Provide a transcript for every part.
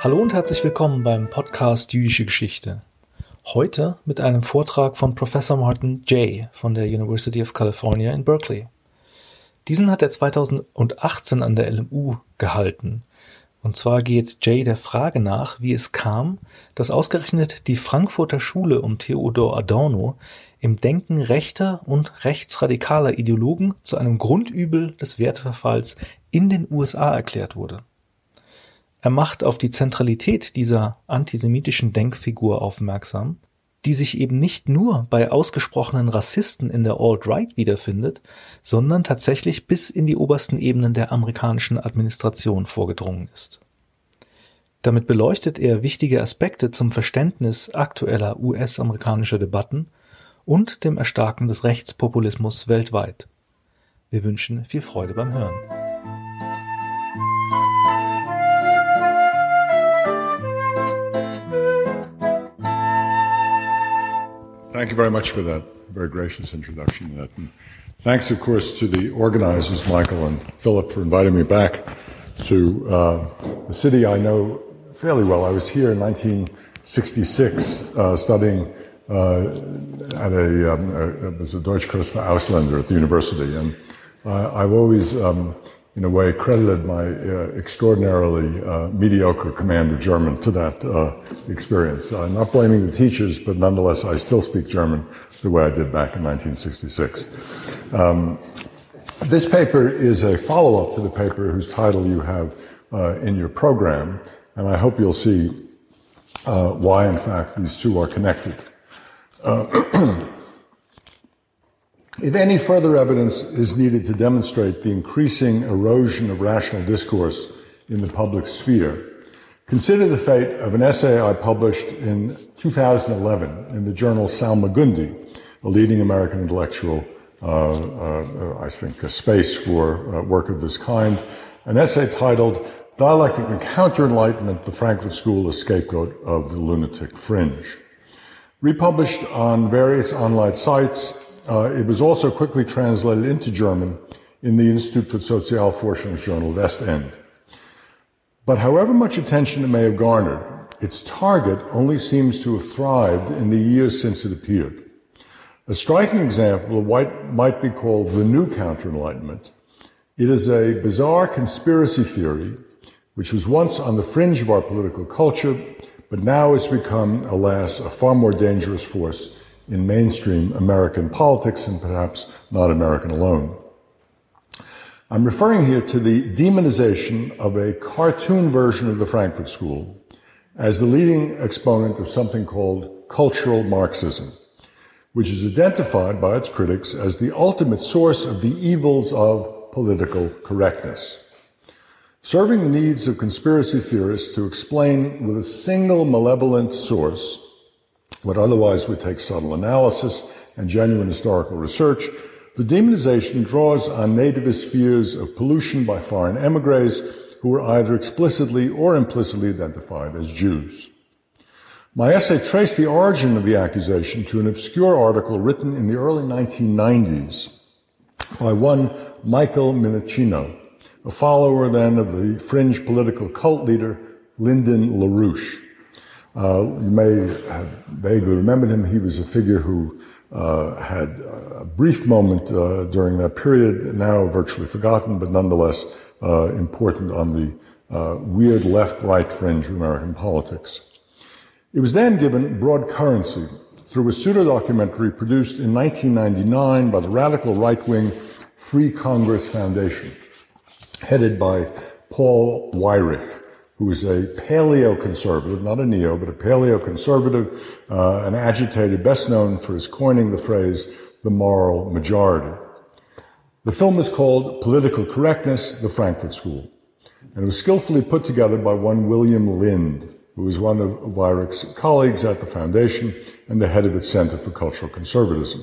Hallo und herzlich willkommen beim Podcast Jüdische Geschichte. Heute mit einem Vortrag von Professor Martin Jay von der University of California in Berkeley. Diesen hat er 2018 an der LMU gehalten. Und zwar geht Jay der Frage nach, wie es kam, dass ausgerechnet die Frankfurter Schule um Theodor Adorno im Denken rechter und rechtsradikaler Ideologen zu einem Grundübel des Werteverfalls in den USA erklärt wurde. Er macht auf die Zentralität dieser antisemitischen Denkfigur aufmerksam die sich eben nicht nur bei ausgesprochenen Rassisten in der Alt-Right wiederfindet, sondern tatsächlich bis in die obersten Ebenen der amerikanischen Administration vorgedrungen ist. Damit beleuchtet er wichtige Aspekte zum Verständnis aktueller US-amerikanischer Debatten und dem Erstarken des Rechtspopulismus weltweit. Wir wünschen viel Freude beim Hören. Thank you very much for that very gracious introduction. And thanks, of course, to the organizers, Michael and Philip, for inviting me back to uh, the city I know fairly well. I was here in 1966 uh, studying uh, at a, um, a, it was a Deutschkurs für Ausländer at the university, and I've always um, in a way, credited my uh, extraordinarily uh, mediocre command of German to that uh, experience. I'm not blaming the teachers, but nonetheless, I still speak German the way I did back in 1966. Um, this paper is a follow-up to the paper whose title you have uh, in your program, and I hope you'll see uh, why, in fact, these two are connected. Uh, If any further evidence is needed to demonstrate the increasing erosion of rational discourse in the public sphere, consider the fate of an essay I published in 2011 in the journal Salmagundi, a leading American intellectual, uh, uh, I think, a space for uh, work of this kind, an essay titled Dialectic and Counter-Enlightenment, the Frankfurt School, a Scapegoat of the Lunatic Fringe. Republished on various online sites, uh, it was also quickly translated into German in the Institute for Sozialforschungsjournal West End. But however much attention it may have garnered, its target only seems to have thrived in the years since it appeared. A striking example of what might be called the new counter-enlightenment. It is a bizarre conspiracy theory which was once on the fringe of our political culture, but now has become, alas, a far more dangerous force in mainstream American politics and perhaps not American alone. I'm referring here to the demonization of a cartoon version of the Frankfurt School as the leading exponent of something called cultural Marxism, which is identified by its critics as the ultimate source of the evils of political correctness. Serving the needs of conspiracy theorists to explain with a single malevolent source what otherwise would take subtle analysis and genuine historical research, the demonization draws on nativist fears of pollution by foreign emigres who were either explicitly or implicitly identified as Jews. My essay traced the origin of the accusation to an obscure article written in the early 1990s by one Michael Minnicino, a follower then of the fringe political cult leader Lyndon LaRouche. Uh, you may have vaguely remembered him. He was a figure who uh, had a brief moment uh, during that period, now virtually forgotten, but nonetheless uh, important on the uh, weird left-right fringe of American politics. It was then given broad currency through a pseudo-documentary produced in 1999 by the radical right-wing Free Congress Foundation, headed by Paul Weyrich who is a paleo-conservative, not a neo, but a paleo-conservative, uh, an agitator best known for his coining the phrase, the moral majority. The film is called Political Correctness, the Frankfurt School, and it was skillfully put together by one William Lind, who was one of Weyrich's colleagues at the foundation and the head of its Center for Cultural Conservatism.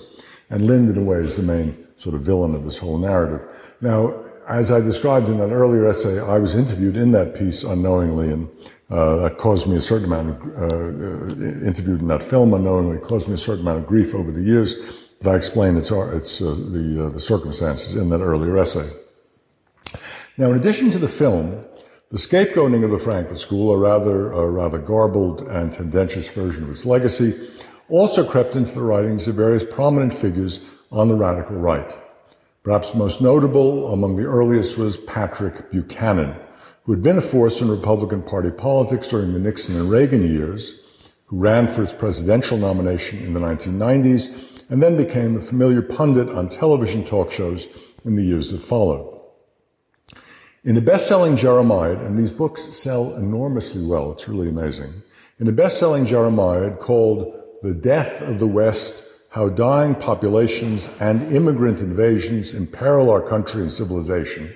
And Lind, in a way, is the main sort of villain of this whole narrative. Now, as I described in that earlier essay, I was interviewed in that piece unknowingly, and uh, that caused me a certain amount of, uh, uh, interviewed in that film unknowingly, caused me a certain amount of grief over the years, but I explained its, our its uh, the, uh, the circumstances in that earlier essay. Now, in addition to the film, The scapegoating of the Frankfurt School, a rather, a rather garbled and tendentious version of its legacy, also crept into the writings of various prominent figures on the radical right. Perhaps most notable among the earliest was Patrick Buchanan, who had been a force in Republican Party politics during the Nixon and Reagan years, who ran for his presidential nomination in the 1990s, and then became a familiar pundit on television talk shows in the years that followed. In a best-selling Jeremiad, and these books sell enormously well, it's really amazing. In a best-selling Jeremiad called The Death of the West, How Dying Populations and Immigrant Invasions Imperil Our Country and Civilization,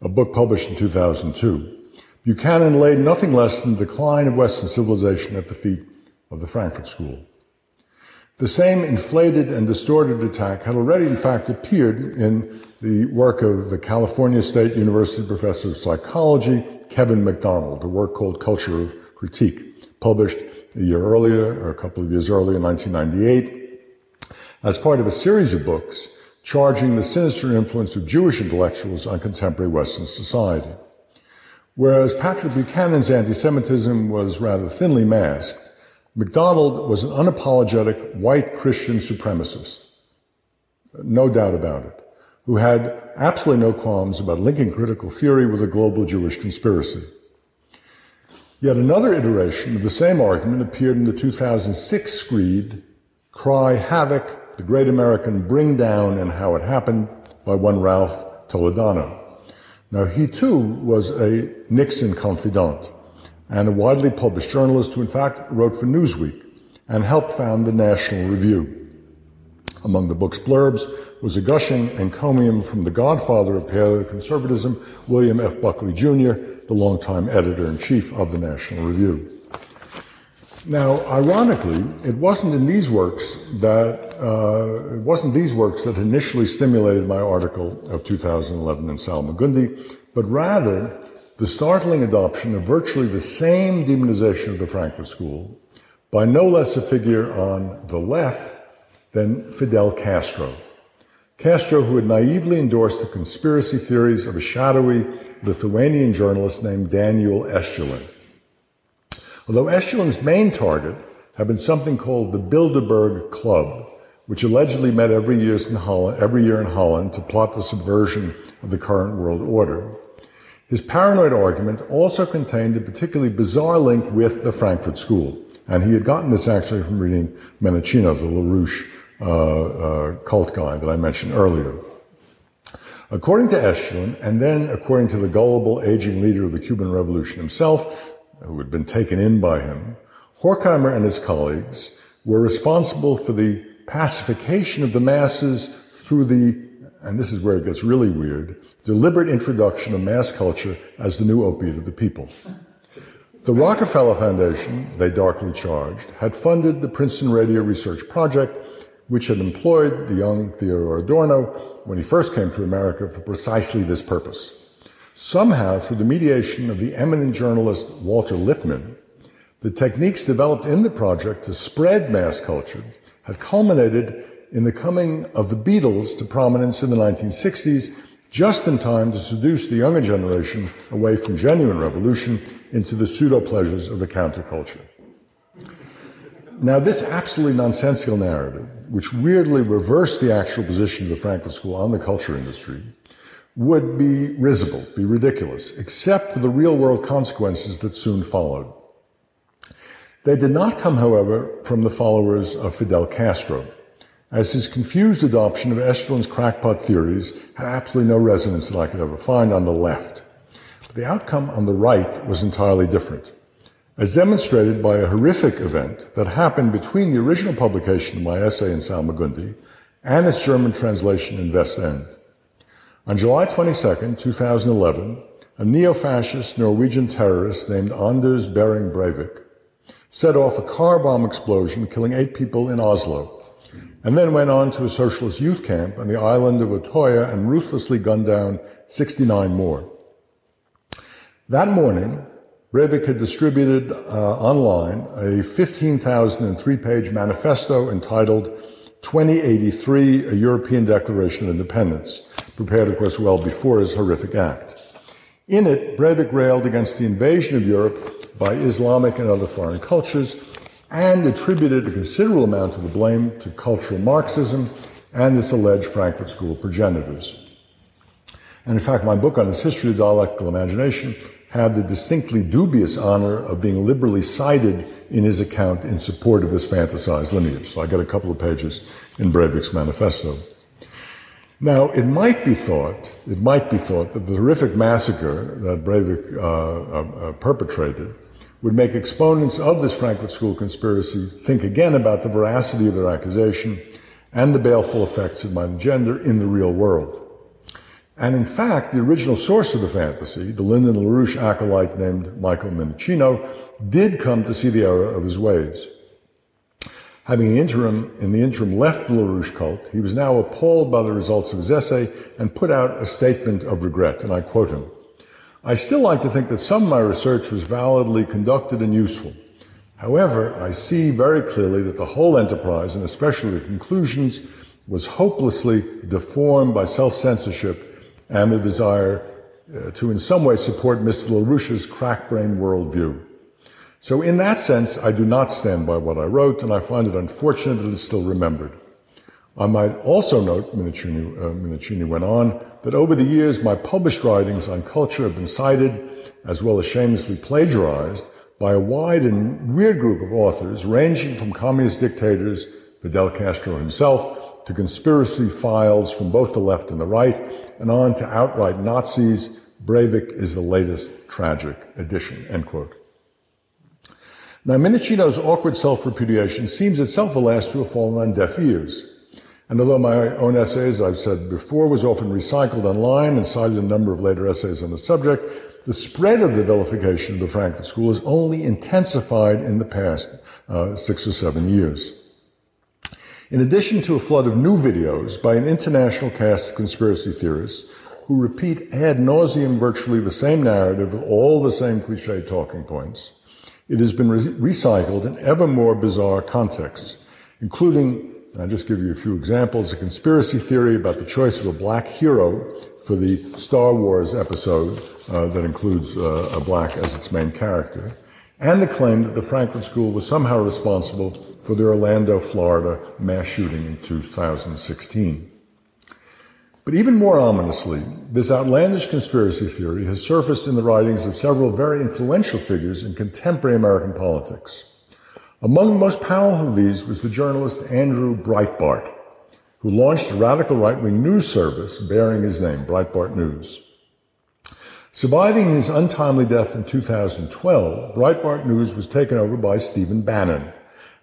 a book published in 2002, Buchanan laid nothing less than the decline of Western civilization at the feet of the Frankfurt School. The same inflated and distorted attack had already, in fact, appeared in the work of the California State University professor of psychology, Kevin MacDonald, a work called Culture of Critique, published a year earlier, or a couple of years earlier, in 1998, as part of a series of books charging the sinister influence of Jewish intellectuals on contemporary Western society. Whereas Patrick Buchanan's anti-Semitism was rather thinly masked, MacDonald was an unapologetic white Christian supremacist. No doubt about it. Who had absolutely no qualms about linking critical theory with a global Jewish conspiracy. Yet another iteration of the same argument appeared in the 2006 screed, Cry Havoc, the Great American Bring Down and How It Happened by one Ralph Toledano. Now he too was a Nixon confidant and a widely published journalist who in fact wrote for Newsweek and helped found the National Review. Among the book's blurbs was a gushing encomium from the godfather of paleoconservatism, William F. Buckley Jr., the longtime editor-in-chief of the National Review. Now, ironically, it wasn't in these works that uh, it wasn't these works that initially stimulated my article of 2011 in Salmagundi, but rather the startling adoption of virtually the same demonization of the Frankfurt School by no less a figure on the left than Fidel Castro. Castro, who had naively endorsed the conspiracy theories of a shadowy Lithuanian journalist named Daniel Estulin. Although Estulin's main target had been something called the Bilderberg Club, which allegedly met every year in Holland, every year in Holland to plot the subversion of the current world order. His paranoid argument also contained a particularly bizarre link with the Frankfurt School. And he had gotten this actually from reading Minnicino, the LaRouche Uh, uh, cult guy that I mentioned earlier. According to Estulin, and then according to the gullible aging leader of the Cuban Revolution himself, who had been taken in by him, Horkheimer and his colleagues were responsible for the pacification of the masses through the and this is where it gets really weird, deliberate introduction of mass culture as the new opiate of the people. The Rockefeller Foundation, they darkly charged, had funded the Princeton Radio Research Project, which had employed the young Theodor Adorno when he first came to America for precisely this purpose. Somehow, through the mediation of the eminent journalist Walter Lippmann, the techniques developed in the project to spread mass culture had culminated in the coming of the Beatles to prominence in the 1960s, just in time to seduce the younger generation away from genuine revolution into the pseudo pleasures of the counterculture. Now, this absolutely nonsensical narrative, which weirdly reversed the actual position of the Frankfurt School on the culture industry, would be risible, be ridiculous, except for the real world consequences that soon followed. They did not come, however, from the followers of Fidel Castro as his confused adoption of Estulin's crackpot theories had absolutely no resonance that I could ever find on the left. But the outcome on the right was entirely different, as demonstrated by a horrific event that happened between the original publication of my essay in Salmagundi and its German translation in West End. On July 22, 2011, a neo-fascist Norwegian terrorist named Anders Behring Breivik set off a car bomb explosion killing eight people in Oslo and then went on to a socialist youth camp on the island of Utøya and ruthlessly gunned down 69 more. That morning, Breivik had distributed uh, online a 15,003 page manifesto entitled 2083, a European Declaration of Independence, prepared, of course, well before his horrific act. In it, Breivik railed against the invasion of Europe by Islamic and other foreign cultures and attributed a considerable amount of the blame to cultural Marxism and its alleged Frankfurt School progenitors. And in fact, my book on its history of dialectical imagination had the distinctly dubious honor of being liberally cited in his account in support of this fantasized lineage. So I got a couple of pages in Breivik's manifesto. Now, it might be thought, it might be thought that the horrific massacre that Breivik uh, uh, uh, perpetrated would make exponents of this Frankfurt School conspiracy think again about the veracity of their accusation and the baleful effects it might engender in the real world. And in fact, the original source of the fantasy, the Lyndon LaRouche acolyte named Michael Minnicino, did come to see the error of his ways. Having the interim, in the interim left the LaRouche cult, he was now appalled by the results of his essay and put out a statement of regret, and I quote him. I still like to think that some of my research was validly conducted and useful. However, I see very clearly that the whole enterprise, and especially the conclusions, was hopelessly deformed by self-censorship and the desire uh, to in some way support Mr. LaRouche's crack-brain worldview. So in that sense, I do not stand by what I wrote, and I find it unfortunate that it's still remembered. I might also note, Minnicino, uh, Minnicino went on, that over the years my published writings on culture have been cited, as well as shamelessly plagiarized, by a wide and weird group of authors, ranging from communist dictators, Fidel Castro himself, to conspiracy files from both the left and the right, and on to outright Nazis. Breivik is the latest tragic addition, end quote. Now, Minnicino's awkward self-repudiation seems itself, alas, to have fallen on deaf ears. And although my own essays, I've said before, was often recycled online and cited a number of later essays on the subject, the spread of the vilification of the Frankfurt School has only intensified in the past uh, six or seven years. In addition to a flood of new videos by an international cast of conspiracy theorists who repeat ad nauseum virtually the same narrative with all the same cliche talking points, it has been re- recycled in ever more bizarre contexts, including, I'll just give you a few examples, a conspiracy theory about the choice of a black hero for the Star Wars episode uh, that includes uh, a black as its main character, and the claim that the Frankfurt School was somehow responsible for the Orlando, Florida mass shooting in 2016. But even more ominously, this outlandish conspiracy theory has surfaced in the writings of several very influential figures in contemporary American politics. Among the most powerful of these was the journalist Andrew Breitbart, who launched a radical right-wing news service bearing his name, Breitbart News. Surviving his untimely death in 2012, Breitbart News was taken over by Stephen Bannon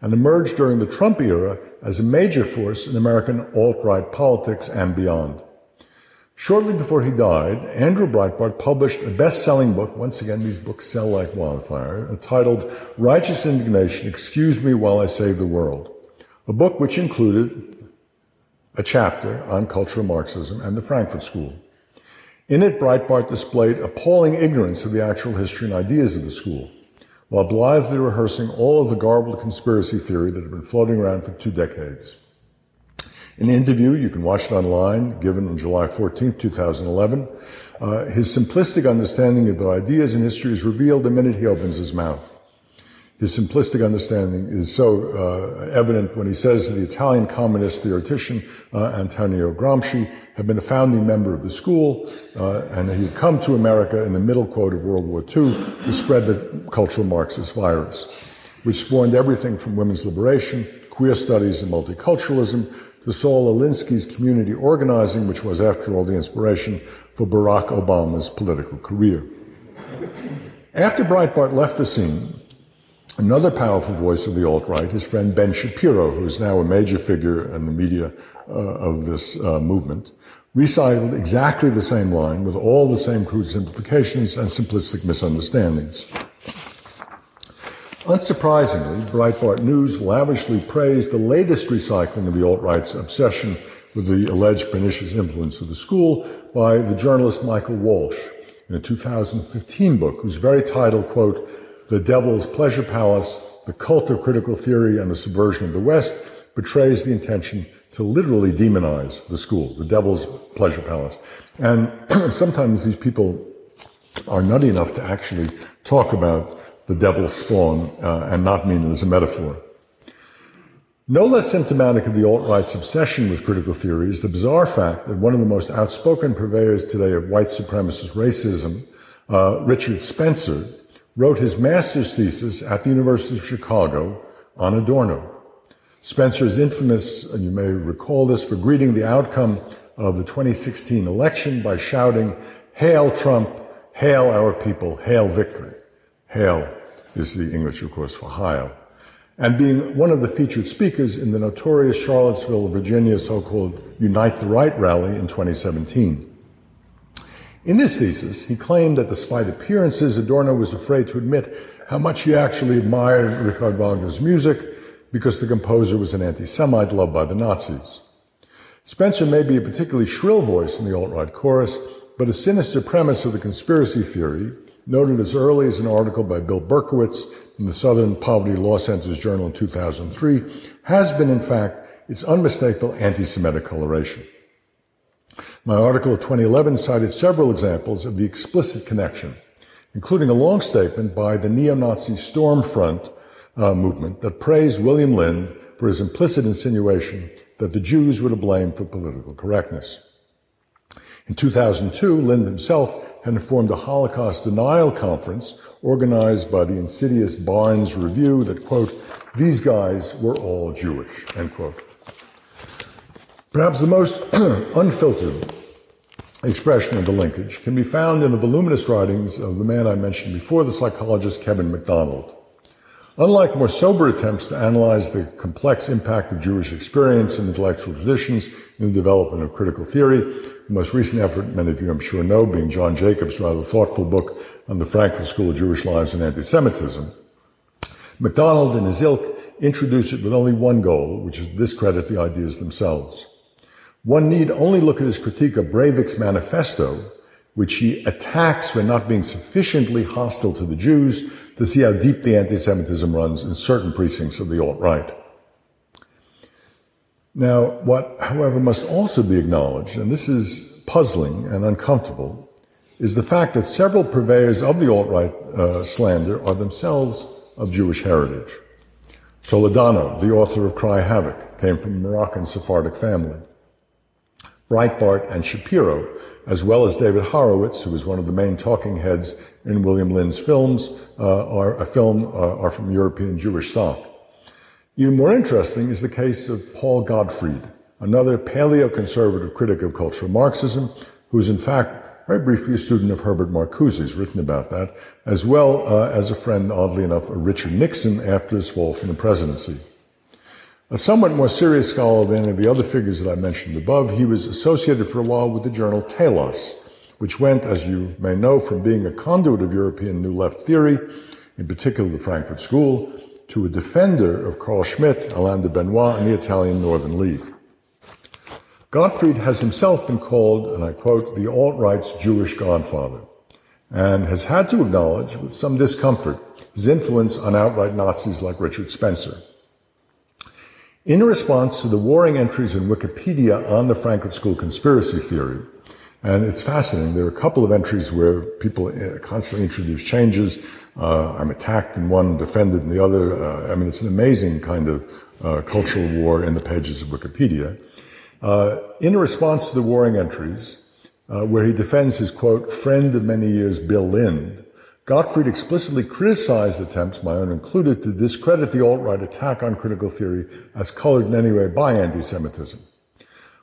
and emerged during the Trump era as a major force in American alt-right politics and beyond. Shortly before he died, Andrew Breitbart published a best-selling book, once again these books sell like wildfire, titled Righteous Indignation, Excuse Me While I Save the World, a book which included a chapter on cultural Marxism and the Frankfurt School. In it, Breitbart displayed appalling ignorance of the actual history and ideas of the school, while blithely rehearsing all of the garbled conspiracy theory that had been floating around for two decades. In the interview, you can watch it online, given on July 14, 2011. Uh, his simplistic understanding of the ideas and history is revealed the minute he opens his mouth. His simplistic understanding is so uh, evident when he says that the Italian communist theoretician uh, Antonio Gramsci had been a founding member of the school, uh, and he had come to America in the middle quote of World War II to spread the cultural Marxist virus, which spawned everything from women's liberation, queer studies, and multiculturalism to Saul Alinsky's community organizing, which was, after all, the inspiration for Barack Obama's political career. After Breitbart left the scene, another powerful voice of the alt-right, his friend Ben Shapiro, who is now a major figure in the media uh, of this uh, movement, recited exactly the same line with all the same crude simplifications and simplistic misunderstandings. Unsurprisingly, Breitbart News lavishly praised the latest recycling of the alt-right's obsession with the alleged pernicious influence of the school by the journalist Michael Walsh in a 2015 book whose very title, quote, The Devil's Pleasure Palace, The Cult of Critical Theory and the Subversion of the West, betrays the intention to literally demonize the school, the Devil's Pleasure Palace. And sometimes these people are nutty enough to actually talk about the devil's spawn uh, and not mean it as a metaphor. No less symptomatic of the alt-right's obsession with critical theory is the bizarre fact that one of the most outspoken purveyors today of white supremacist racism, uh, Richard Spencer, wrote his master's thesis at the University of Chicago on Adorno. Spencer is infamous, and you may recall this, for greeting the outcome of the 2016 election by shouting, Hail Trump, hail our people, hail victory. Hail is the English, of course, for Heil and being one of the featured speakers in the notorious Charlottesville, Virginia so-called Unite the Right rally in 2017. In his thesis, he claimed that despite appearances, Adorno was afraid to admit how much he actually admired Richard Wagner's music because the composer was an anti-Semite loved by the Nazis. Spencer may be a particularly shrill voice in the alt-right chorus, but a sinister premise of the conspiracy theory, noted as early as an article by Bill Berkowitz in the Southern Poverty Law Center's journal in 2003, has been, in fact, its unmistakable anti-Semitic coloration. My article of 2011 cited several examples of the explicit connection, including a long statement by the neo-Nazi Stormfront uh, movement that praised William Lind for his implicit insinuation that the Jews were to blame for political correctness. In 2002, Lind himself had informed a Holocaust denial conference organized by the insidious Barnes Review that, quote, these guys were all Jewish, end quote. Perhaps the most unfiltered expression of the linkage can be found in the voluminous writings of the man I mentioned before, the psychologist Kevin MacDonald. Unlike more sober attempts to analyze the complex impact of Jewish experience and intellectual traditions in the development of critical theory, the most recent effort, many of you I'm sure know, being John Jacobs' rather thoughtful book on the Frankfurt School of Jewish Lives and Anti-Semitism, MacDonald and his ilk introduce it with only one goal, which is to discredit the ideas themselves. One need only look at his critique of Breivik's manifesto, which he attacks for not being sufficiently hostile to the Jews to see how deep the anti-Semitism runs in certain precincts of the alt-right. Now, what, however, must also be acknowledged, and this is puzzling and uncomfortable, is the fact that several purveyors of the alt-right uh, slander are themselves of Jewish heritage. Toledano, the author of Cry Havoc, came from a Moroccan Sephardic family. Breitbart and Shapiro, as well as David Horowitz, who was one of the main talking heads in William Lind's films, uh, are a film uh, are from European Jewish stock. Even more interesting is the case of Paul Gottfried, another paleo-conservative critic of cultural Marxism, who's in fact very briefly a student of Herbert Marcuse, written about that, as well uh, as a friend, oddly enough, of Richard Nixon after his fall from the presidency. A somewhat more serious scholar than any of the other figures that I mentioned above, he was associated for a while with the journal Telos, which went, as you may know, from being a conduit of European New Left theory, in particular the Frankfurt School, to a defender of Carl Schmitt, Alain de Benoist, and the Italian Northern League. Gottfried has himself been called, and I quote, the alt-right's Jewish godfather, and has had to acknowledge, with some discomfort, his influence on outright Nazis like Richard Spencer. In response to the warring entries in Wikipedia on the Frankfurt School conspiracy theory, and it's fascinating, there are a couple of entries where people uh, constantly introduce changes. Uh, I'm attacked in one, defended in the other. Uh, I mean, it's an amazing kind of uh, cultural war in the pages of Wikipedia. Uh, in response to the warring entries, uh, where he defends his quote, friend of many years, Bill Lind, Gottfried explicitly criticized attempts, my own included, to discredit the alt-right attack on critical theory as colored in any way by anti-Semitism.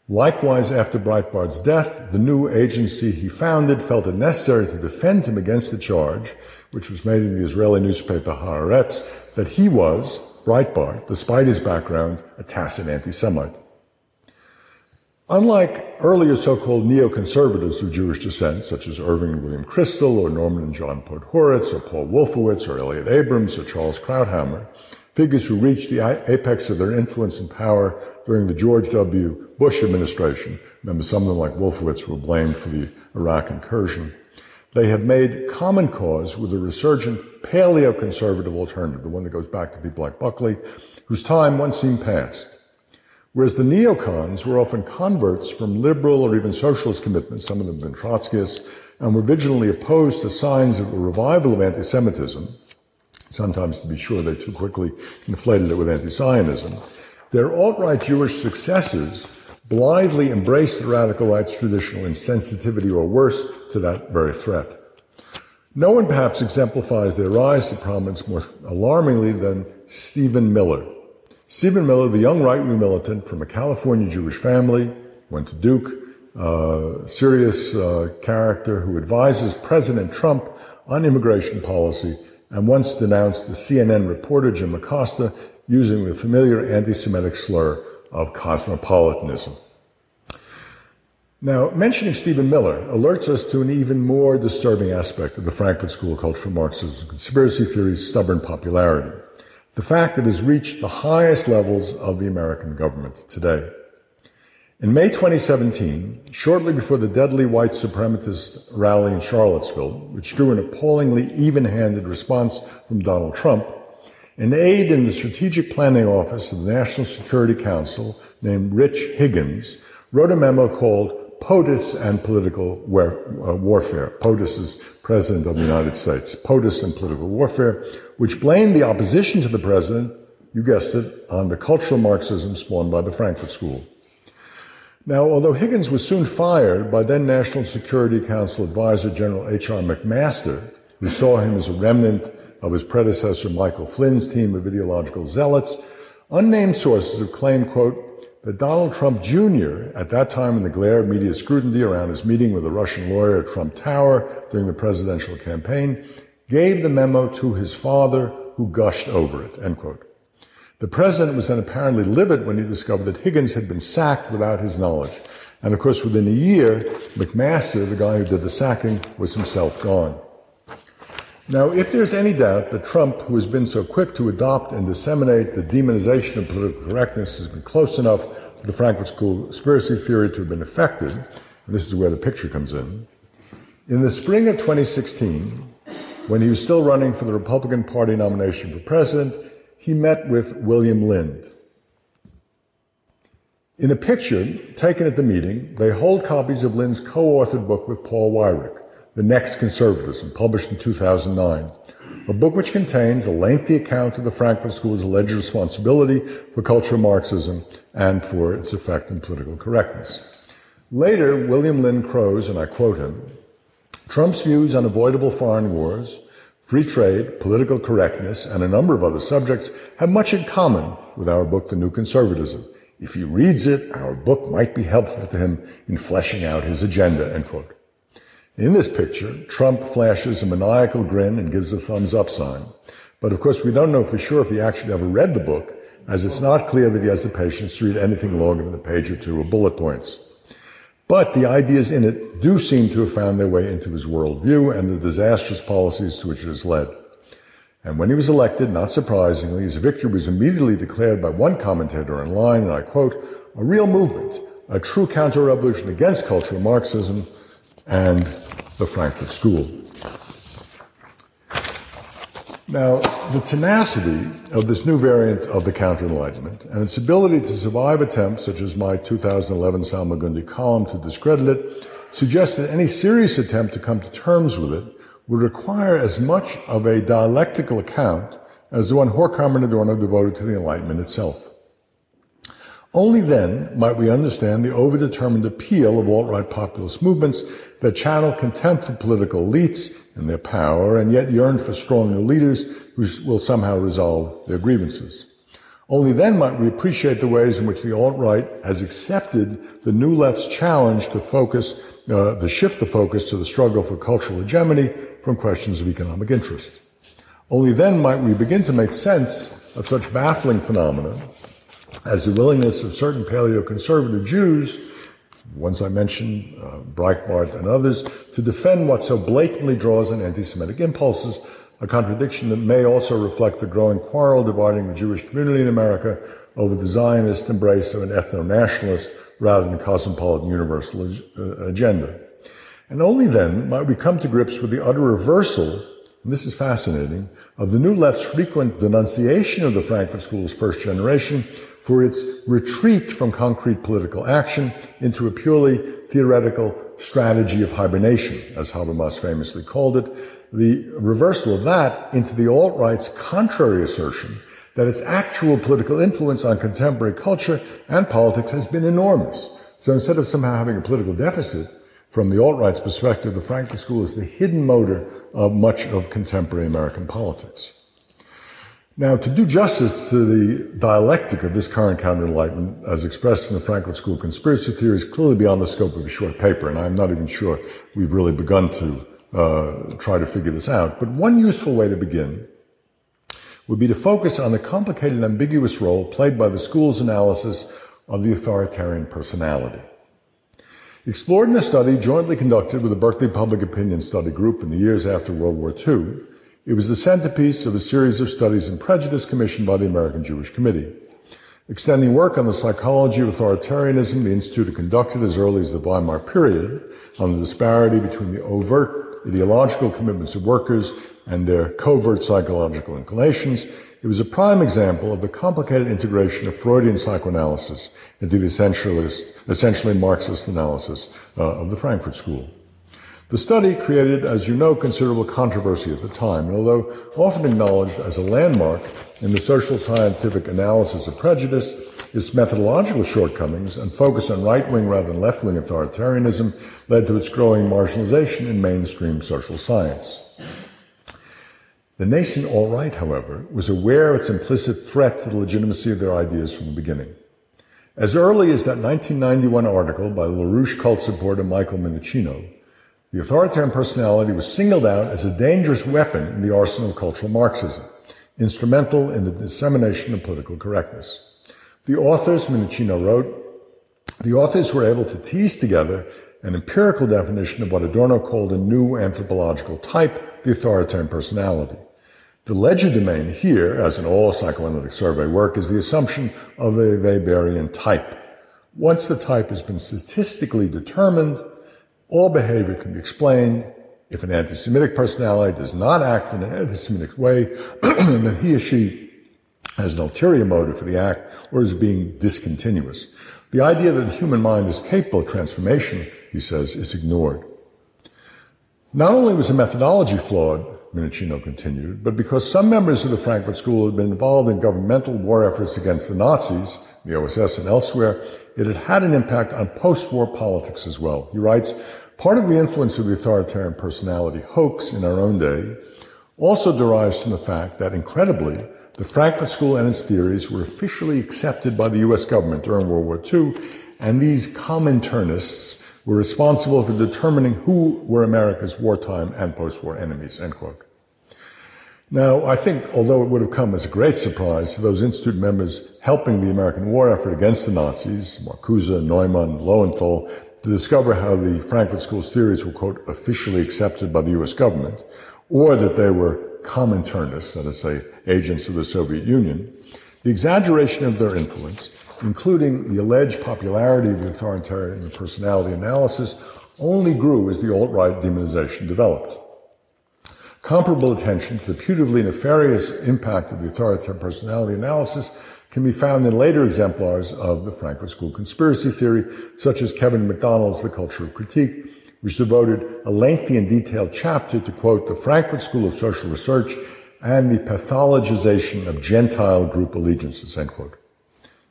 Likewise, after Breitbart's death, the new agency he founded felt it necessary to defend him against the charge, which was made in the Israeli newspaper Haaretz, that he was, Breitbart, despite his background, a tacit anti-Semite. Unlike earlier so-called neoconservatives of Jewish descent, such as Irving and William Kristol, or Norman and John Podhoretz, or Paul Wolfowitz, or Elliott Abrams, or Charles Krauthammer, figures who reached the apex of their influence and power during the George W. Bush administration. Remember, some of them, like Wolfowitz, were blamed for the Iraq incursion. They have made common cause with a resurgent paleoconservative alternative, the one that goes back to people like Buckley, whose time once seemed past. Whereas the neocons were often converts from liberal or even socialist commitments, some of them been Trotskyists, and were vigilantly opposed to signs of a revival of anti-Semitism, sometimes to be sure they too quickly inflated it with anti-Zionism, their alt-right Jewish successors blithely embraced the radical right's traditional insensitivity or worse to that very threat. No one perhaps exemplifies their rise to prominence more alarmingly than Stephen Miller, Stephen Miller, the young right-wing militant from a California Jewish family, went to Duke, uh, serious uh, character who advises President Trump on immigration policy and once denounced the CNN reporter Jim Acosta using the familiar anti-Semitic slur of cosmopolitanism. Now, mentioning Stephen Miller alerts us to an even more disturbing aspect of the Frankfurt School of Cultural Marxism, conspiracy theory's stubborn popularity the fact that it has reached the highest levels of the American government today. In May 2017, shortly before the deadly white supremacist rally in Charlottesville, which drew an appallingly even-handed response from Donald Trump, an aide in the Strategic Planning Office of the National Security Council named Rich Higgins wrote a memo called POTUS and Political uh, Warfare. POTUS is President of the United States. POTUS and Political Warfare, which blamed the opposition to the president, you guessed it, on the cultural Marxism spawned by the Frankfurt School. Now, although Higgins was soon fired by then National Security Council Advisor General H.R. McMaster, who saw him as a remnant of his predecessor Michael Flynn's team of ideological zealots, unnamed sources have claimed, quote, that Donald Trump Jr., at that time in the glare of media scrutiny around his meeting with a Russian lawyer at Trump Tower during the presidential campaign, gave the memo to his father, who gushed over it, end quote. The president was then apparently livid when he discovered that Higgins had been sacked without his knowledge. And of course, within a year, McMaster, the guy who did the sacking, was himself gone. Now, if there's any doubt that Trump, who has been so quick to adopt and disseminate the demonization of political correctness, has been close enough to the Frankfurt School conspiracy theory to have been affected, and this is where the picture comes in, in the spring of 2016, when he was still running for the Republican Party nomination for president, he met with William Lind. In a picture taken at the meeting, they hold copies of Lind's co-authored book with Paul Weyrich. The Next Conservatism, published in 2009, a book which contains a lengthy account of the Frankfurt School's alleged responsibility for cultural Marxism and for its effect on political correctness. Later, William Lind Crows, and I quote him, Trump's views on avoidable foreign wars, free trade, political correctness, and a number of other subjects have much in common with our book, The New Conservatism. If he reads it, our book might be helpful to him in fleshing out his agenda, end quote. In this picture, Trump flashes a maniacal grin and gives a thumbs up sign. But of course, we don't know for sure if he actually ever read the book, as it's not clear that he has the patience to read anything longer than a page or two of bullet points. But the ideas in it do seem to have found their way into his worldview and the disastrous policies to which it has led. And when he was elected, not surprisingly, his victory was immediately declared by one commentator online, and I quote, a real movement, a true counter-revolution against cultural Marxism, and the Frankfurt School. Now, the tenacity of this new variant of the counter-enlightenment and its ability to survive attempts such as my 2011 Salmagundi column to discredit it suggests that any serious attempt to come to terms with it would require as much of a dialectical account as the one Horkheimer and Adorno devoted to the Enlightenment itself. Only then might we understand the overdetermined appeal of alt-right populist movements that channel contempt for political elites and their power and yet yearn for stronger leaders who will somehow resolve their grievances. Only then might we appreciate the ways in which the alt-right has accepted the new left's challenge to focus, uh, to shift the focus to the struggle for cultural hegemony from questions of economic interest. Only then might we begin to make sense of such baffling phenomena as the willingness of certain paleoconservative Jews, ones I mentioned, uh, Breitbart and others, to defend what so blatantly draws on anti-Semitic impulses, a contradiction that may also reflect the growing quarrel dividing the Jewish community in America over the Zionist embrace of an ethno-nationalist rather than cosmopolitan universal uh, agenda. And only then might we come to grips with the utter reversal and this is fascinating, of the New Left's frequent denunciation of the Frankfurt School's first generation for its retreat from concrete political action into a purely theoretical strategy of hibernation, as Habermas famously called it, the reversal of that into the alt-right's contrary assertion that its actual political influence on contemporary culture and politics has been enormous. So instead of somehow having a political deficit, from the alt-right's perspective, the Frankfurt School is the hidden motor of much of contemporary American politics. Now, to do justice to the dialectic of this current counter-enlightenment, as expressed in the Frankfurt School conspiracy theory, is clearly beyond the scope of a short paper, and I'm not even sure we've really begun to uh, try to figure this out. But one useful way to begin would be to focus on the complicated, and ambiguous role played by the school's analysis of the authoritarian personality. Explored in a study jointly conducted with the Berkeley Public Opinion Study Group in the years after World War II, it was the centerpiece of a series of studies in prejudice commissioned by the American Jewish Committee. Extending work on the psychology of authoritarianism, the Institute had conducted as early as the Weimar period on the disparity between the overt ideological commitments of workers and their covert psychological inclinations, it was a prime example of the complicated integration of Freudian psychoanalysis into the essentialist, essentially Marxist analysis uh, of the Frankfurt School. The study created, as you know, considerable controversy at the time, and although often acknowledged as a landmark in the social scientific analysis of prejudice, its methodological shortcomings and focus on right-wing rather than left-wing authoritarianism led to its growing marginalization in mainstream social science. The nascent alt-right, however, was aware of its implicit threat to the legitimacy of their ideas from the beginning. As early as that 1991 article by LaRouche cult supporter Michael Minnicino, the authoritarian personality was singled out as a dangerous weapon in the arsenal of cultural Marxism, instrumental in the dissemination of political correctness. The authors, Minnicino wrote, the authors were able to tease together an empirical definition of what Adorno called a new anthropological type, the authoritarian personality. The legerdemain here, as in all psychoanalytic survey work, is the assumption of a Weberian type. Once the type has been statistically determined, all behavior can be explained. If an anti-Semitic personality does not act in an anti-Semitic way, and then he or she has an ulterior motive for the act or is being discontinuous. The idea that the human mind is capable of transformation, he says, is ignored. Not only was the methodology flawed, Minnicino continued, but because some members of the Frankfurt School had been involved in governmental war efforts against the Nazis, the OSS and elsewhere, it had had an impact on post-war politics as well. He writes, part of the influence of the authoritarian personality hoax in our own day also derives from the fact that, incredibly, the Frankfurt School and its theories were officially accepted by the U.S. government during World War II, and these Cominternists were responsible for determining who were America's wartime and post-war enemies, end quote. Now, I think, although it would have come as a great surprise to those Institute members helping the American war effort against the Nazis, Marcuse, Neumann, Lowenthal, to discover how the Frankfurt School's theories were, quote, officially accepted by the U.S. government, or that they were Cominternists, that is, say, agents of the Soviet Union, the exaggeration of their influence, including the alleged popularity of the authoritarian personality analysis, only grew as the alt-right demonization developed. Comparable attention to the putatively nefarious impact of the authoritarian personality analysis can be found in later exemplars of the Frankfurt School conspiracy theory, such as Kevin MacDonald's The Culture of Critique, which devoted a lengthy and detailed chapter to quote the Frankfurt School of Social Research and the pathologization of Gentile group allegiances, end quote.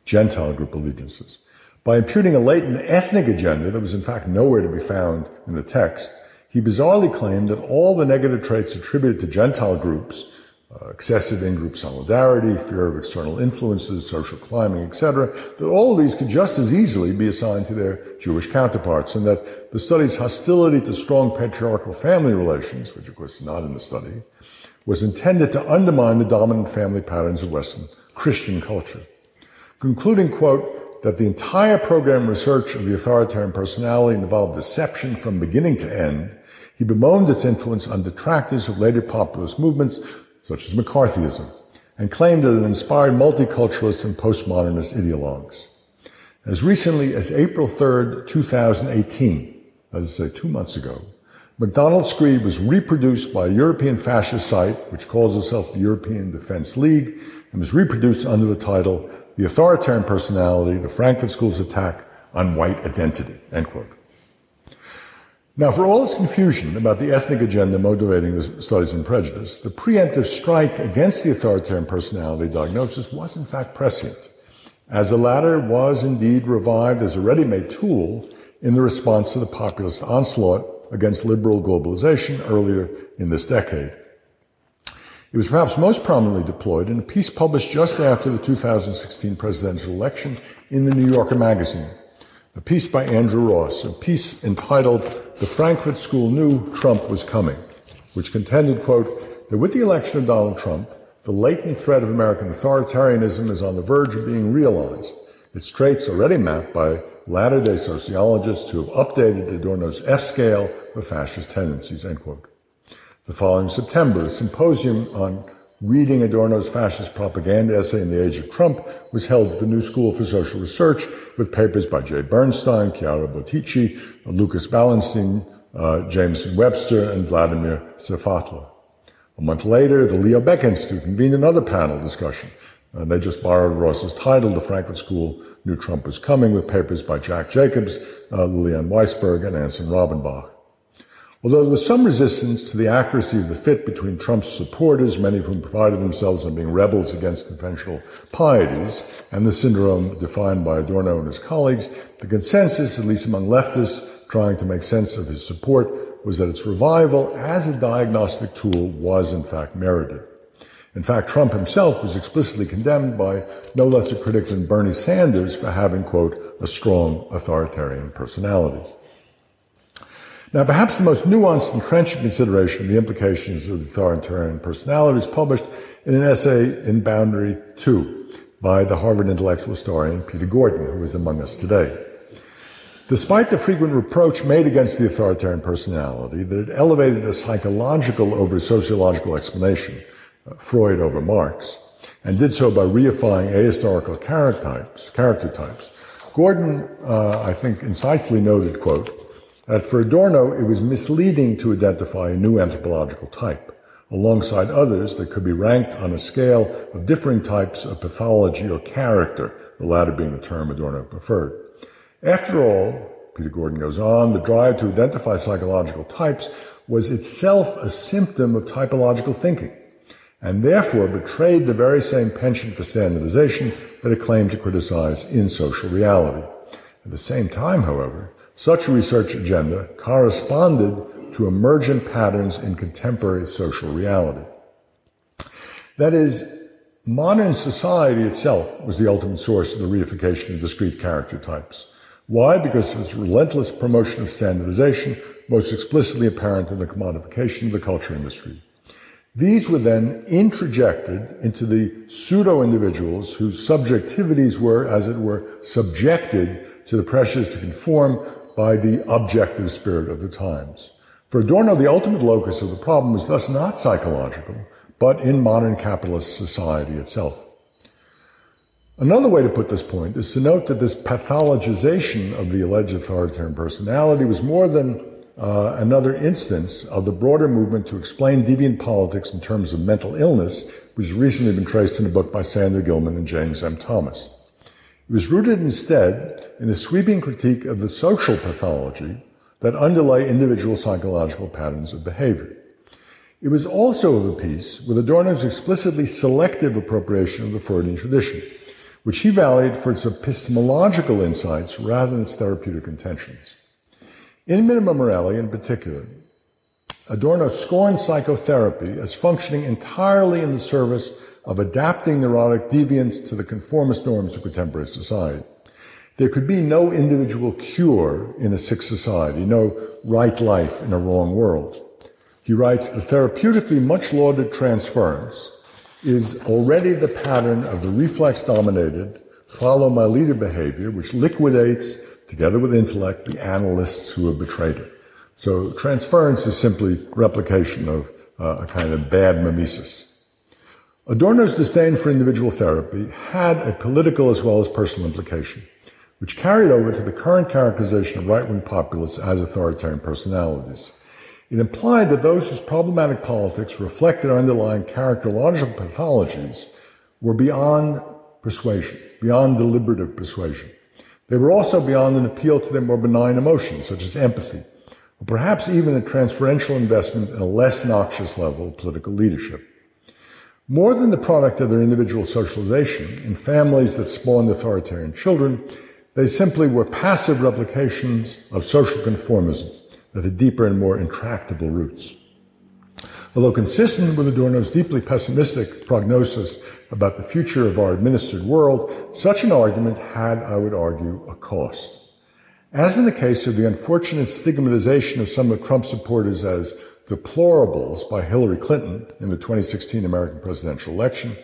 Gentile group allegiances. By imputing a latent ethnic agenda that was in fact nowhere to be found in the text, he bizarrely claimed that all the negative traits attributed to Gentile groups, uh, excessive in-group solidarity, fear of external influences, social climbing, etc., that all of these could just as easily be assigned to their Jewish counterparts, and that the study's hostility to strong patriarchal family relations, which of course is not in the study, was intended to undermine the dominant family patterns of Western Christian culture. Concluding, quote, that the entire program research of the authoritarian personality involved deception from beginning to end, he bemoaned its influence on detractors of later populist movements, such as McCarthyism, and claimed that it inspired multiculturalist and postmodernist ideologues. As recently as April 3rd, 2018, that is to say two months ago, MacDonald Screed was reproduced by a European fascist site, which calls itself the European Defense League, and was reproduced under the title The Authoritarian Personality, the Frankfurt School's Attack on White Identity, end quote. Now, for all this confusion about the ethnic agenda motivating the studies in prejudice, the preemptive strike against the authoritarian personality diagnosis was in fact prescient, as the latter was indeed revived as a ready-made tool in the response to the populist onslaught against liberal globalization earlier in this decade. It was perhaps most prominently deployed in a piece published just after the 2016 presidential election in the New Yorker magazine, a piece by Andrew Ross, a piece entitled The Frankfurt School Knew Trump Was Coming, which contended, quote, that with the election of Donald Trump, the latent threat of American authoritarianism is on the verge of being realized, its traits already mapped by latter-day sociologists who have updated Adorno's F-scale for fascist tendencies, end quote. The following September, a symposium on reading Adorno's fascist propaganda essay in the age of Trump was held at the New School for Social Research with papers by Jay Bernstein, Chiara Bottici, Lucas Ballenstein, uh, Jamieson Webster, and Vladimir Safatle. A month later, the Leo Baeck Institute convened another panel discussion and they just borrowed Ross's title, The Frankfurt School Knew Trump Was Coming, with papers by Jack Jacobs, uh, Liliane Weissberg, and Anson Rabinbach. Although there was some resistance to the accuracy of the fit between Trump's supporters, many of whom prided themselves on being rebels against conventional pieties, and the syndrome defined by Adorno and his colleagues, the consensus, at least among leftists trying to make sense of his support, was that its revival as a diagnostic tool was in fact merited. In fact, Trump himself was explicitly condemned by no less a critic than Bernie Sanders for having, quote, a strong authoritarian personality. Now, perhaps the most nuanced and trenchant consideration of the implications of the authoritarian personality is published in an essay in Boundary 2 by the Harvard intellectual historian Peter Gordon, who is among us today. Despite the frequent reproach made against the authoritarian personality that it elevated a psychological over sociological explanation, Freud over Marx, and did so by reifying ahistorical character types. Character types. Gordon, uh, I think, insightfully noted, quote, that for Adorno it was misleading to identify a new anthropological type, alongside others that could be ranked on a scale of differing types of pathology or character, the latter being the term Adorno preferred. After all, Peter Gordon goes on, the drive to identify psychological types was itself a symptom of typological thinking and therefore betrayed the very same penchant for standardization that it claimed to criticize in social reality. At the same time, however, such research agenda corresponded to emergent patterns in contemporary social reality. That is, modern society itself was the ultimate source of the reification of discrete character types. Why? Because of its relentless promotion of standardization, most explicitly apparent in the commodification of the culture industry. These were then introjected into the pseudo individuals whose subjectivities were, as it were, subjected to the pressures to conform by the objective spirit of the times. For Adorno, the ultimate locus of the problem was thus not psychological, but in modern capitalist society itself. Another way to put this point is to note that this pathologization of the alleged authoritarian personality was more than uh, another instance of the broader movement to explain deviant politics in terms of mental illness, which has recently been traced in a book by Sander Gilman and James M. Thomas. It was rooted instead in a sweeping critique of the social pathology that underlay individual psychological patterns of behavior. It was also of a piece with Adorno's explicitly selective appropriation of the Freudian tradition, which he valued for its epistemological insights rather than its therapeutic intentions. In Minima Moralia, in particular, Adorno scorned psychotherapy as functioning entirely in the service of adapting neurotic deviance to the conformist norms of contemporary society. There could be no individual cure in a sick society, no right life in a wrong world. He writes, the therapeutically much lauded transference is already the pattern of the reflex dominated follow my leader behavior, which liquidates together with intellect, the analysts who have betrayed it. So transference is simply replication of uh, a kind of bad mimesis. Adorno's disdain for individual therapy had a political as well as personal implication, which carried over to the current characterization of right-wing populists as authoritarian personalities. It implied that those whose problematic politics reflected underlying characterological pathologies were beyond persuasion, beyond deliberative persuasion. They were also beyond an appeal to their more benign emotions, such as empathy, or perhaps even a transferential investment in a less noxious level of political leadership. More than the product of their individual socialization in families that spawned authoritarian children, they simply were passive replications of social conformism that had deeper and more intractable roots. Although consistent with Adorno's deeply pessimistic prognosis about the future of our administered world, such an argument had, I would argue, a cost. As in the case of the unfortunate stigmatization of some of Trump's supporters as deplorables by Hillary Clinton in the 2016 American presidential election,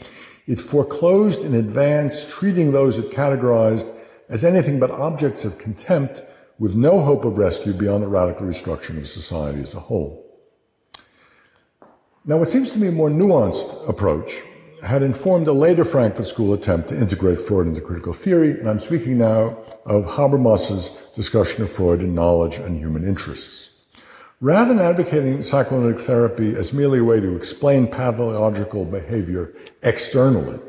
it foreclosed in advance treating those it categorized as anything but objects of contempt with no hope of rescue beyond the radical restructuring of society as a whole. Now, what seems to me a more nuanced approach had informed a later Frankfurt School attempt to integrate Freud into critical theory, and I'm speaking now of Habermas's discussion of Freud in knowledge and human interests. Rather than advocating psychoanalytic therapy as merely a way to explain pathological behavior externally,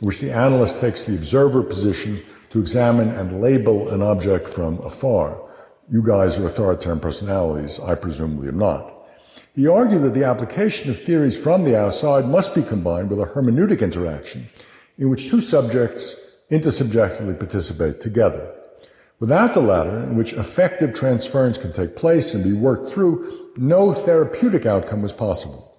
in which the analyst takes the observer position to examine and label an object from afar. You guys are authoritarian personalities. I presumably am not. He argued that the application of theories from the outside must be combined with a hermeneutic interaction in which two subjects intersubjectively participate together. Without the latter, in which effective transference can take place and be worked through, no therapeutic outcome was possible.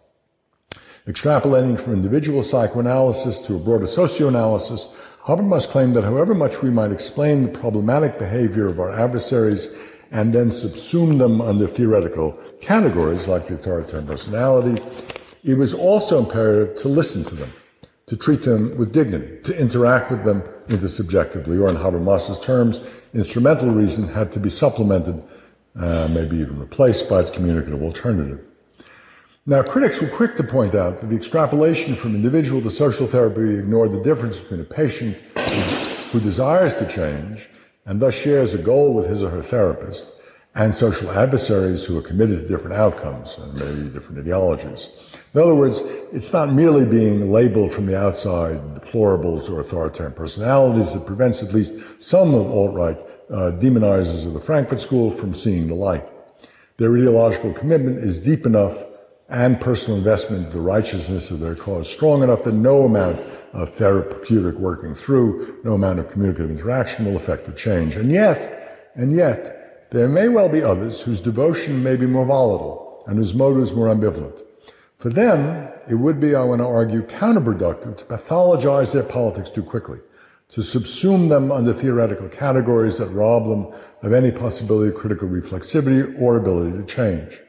Extrapolating from individual psychoanalysis to a broader socioanalysis, Habermas claimed that however much we might explain the problematic behavior of our adversaries and then subsume them under theoretical categories like the authoritarian personality, it was also imperative to listen to them, to treat them with dignity, to interact with them intersubjectively, or in Habermas's terms, instrumental reason had to be supplemented, uh, maybe even replaced by its communicative alternative. Now, critics were quick to point out that the extrapolation from individual to social therapy ignored the difference between a patient who desires to change and thus shares a goal with his or her therapist and social adversaries who are committed to different outcomes and maybe different ideologies. In other words, it's not merely being labeled from the outside deplorables or authoritarian personalities that prevents at least some of alt-right uh, demonizers of the Frankfurt School from seeing the light. Their ideological commitment is deep enough and personal investment in the righteousness of their cause strong enough that no amount of therapeutic working through, no amount of communicative interaction will affect the change. And yet, and yet, there may well be others whose devotion may be more volatile and whose motives more ambivalent. For them, it would be, I want to argue, counterproductive to pathologize their politics too quickly, to subsume them under theoretical categories that rob them of any possibility of critical reflexivity or ability to change.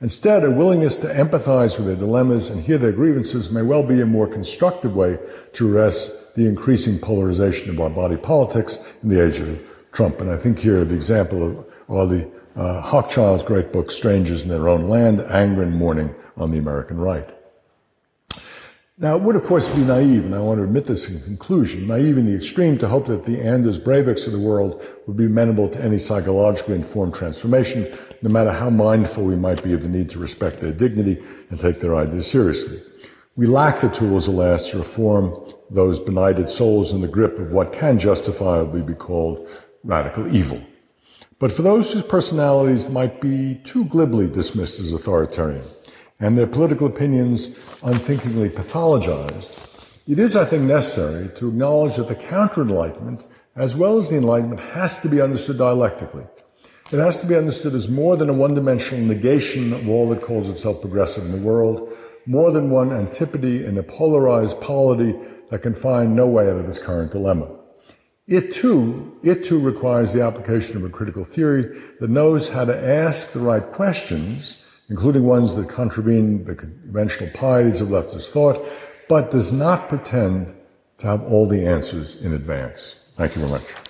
Instead, a willingness to empathize with their dilemmas and hear their grievances may well be a more constructive way to address the increasing polarization of our body politics in the age of Trump. And I think here the example of or the uh, Hochschild's great book, Strangers in Their Own Land, Anger and Mourning on the American Right. Now, it would, of course, be naive, and I want to admit this in conclusion, naive in the extreme to hope that the Anders Breiviks of the world would be amenable to any psychologically informed transformation, no matter how mindful we might be of the need to respect their dignity and take their ideas seriously. We lack the tools, alas, to reform those benighted souls in the grip of what can justifiably be called radical evil. But for those whose personalities might be too glibly dismissed as authoritarian, and their political opinions unthinkingly pathologized, it is, I think, necessary to acknowledge that the counter Enlightenment, as well as the Enlightenment, has to be understood dialectically. It has to be understood as more than a one dimensional negation of all that calls itself progressive in the world, more than one antipody in a polarized polity that can find no way out of its current dilemma. It too, it too requires the application of a critical theory that knows how to ask the right questions including ones that contravene the conventional pieties of leftist thought, but does not pretend to have all the answers in advance. Thank you very much.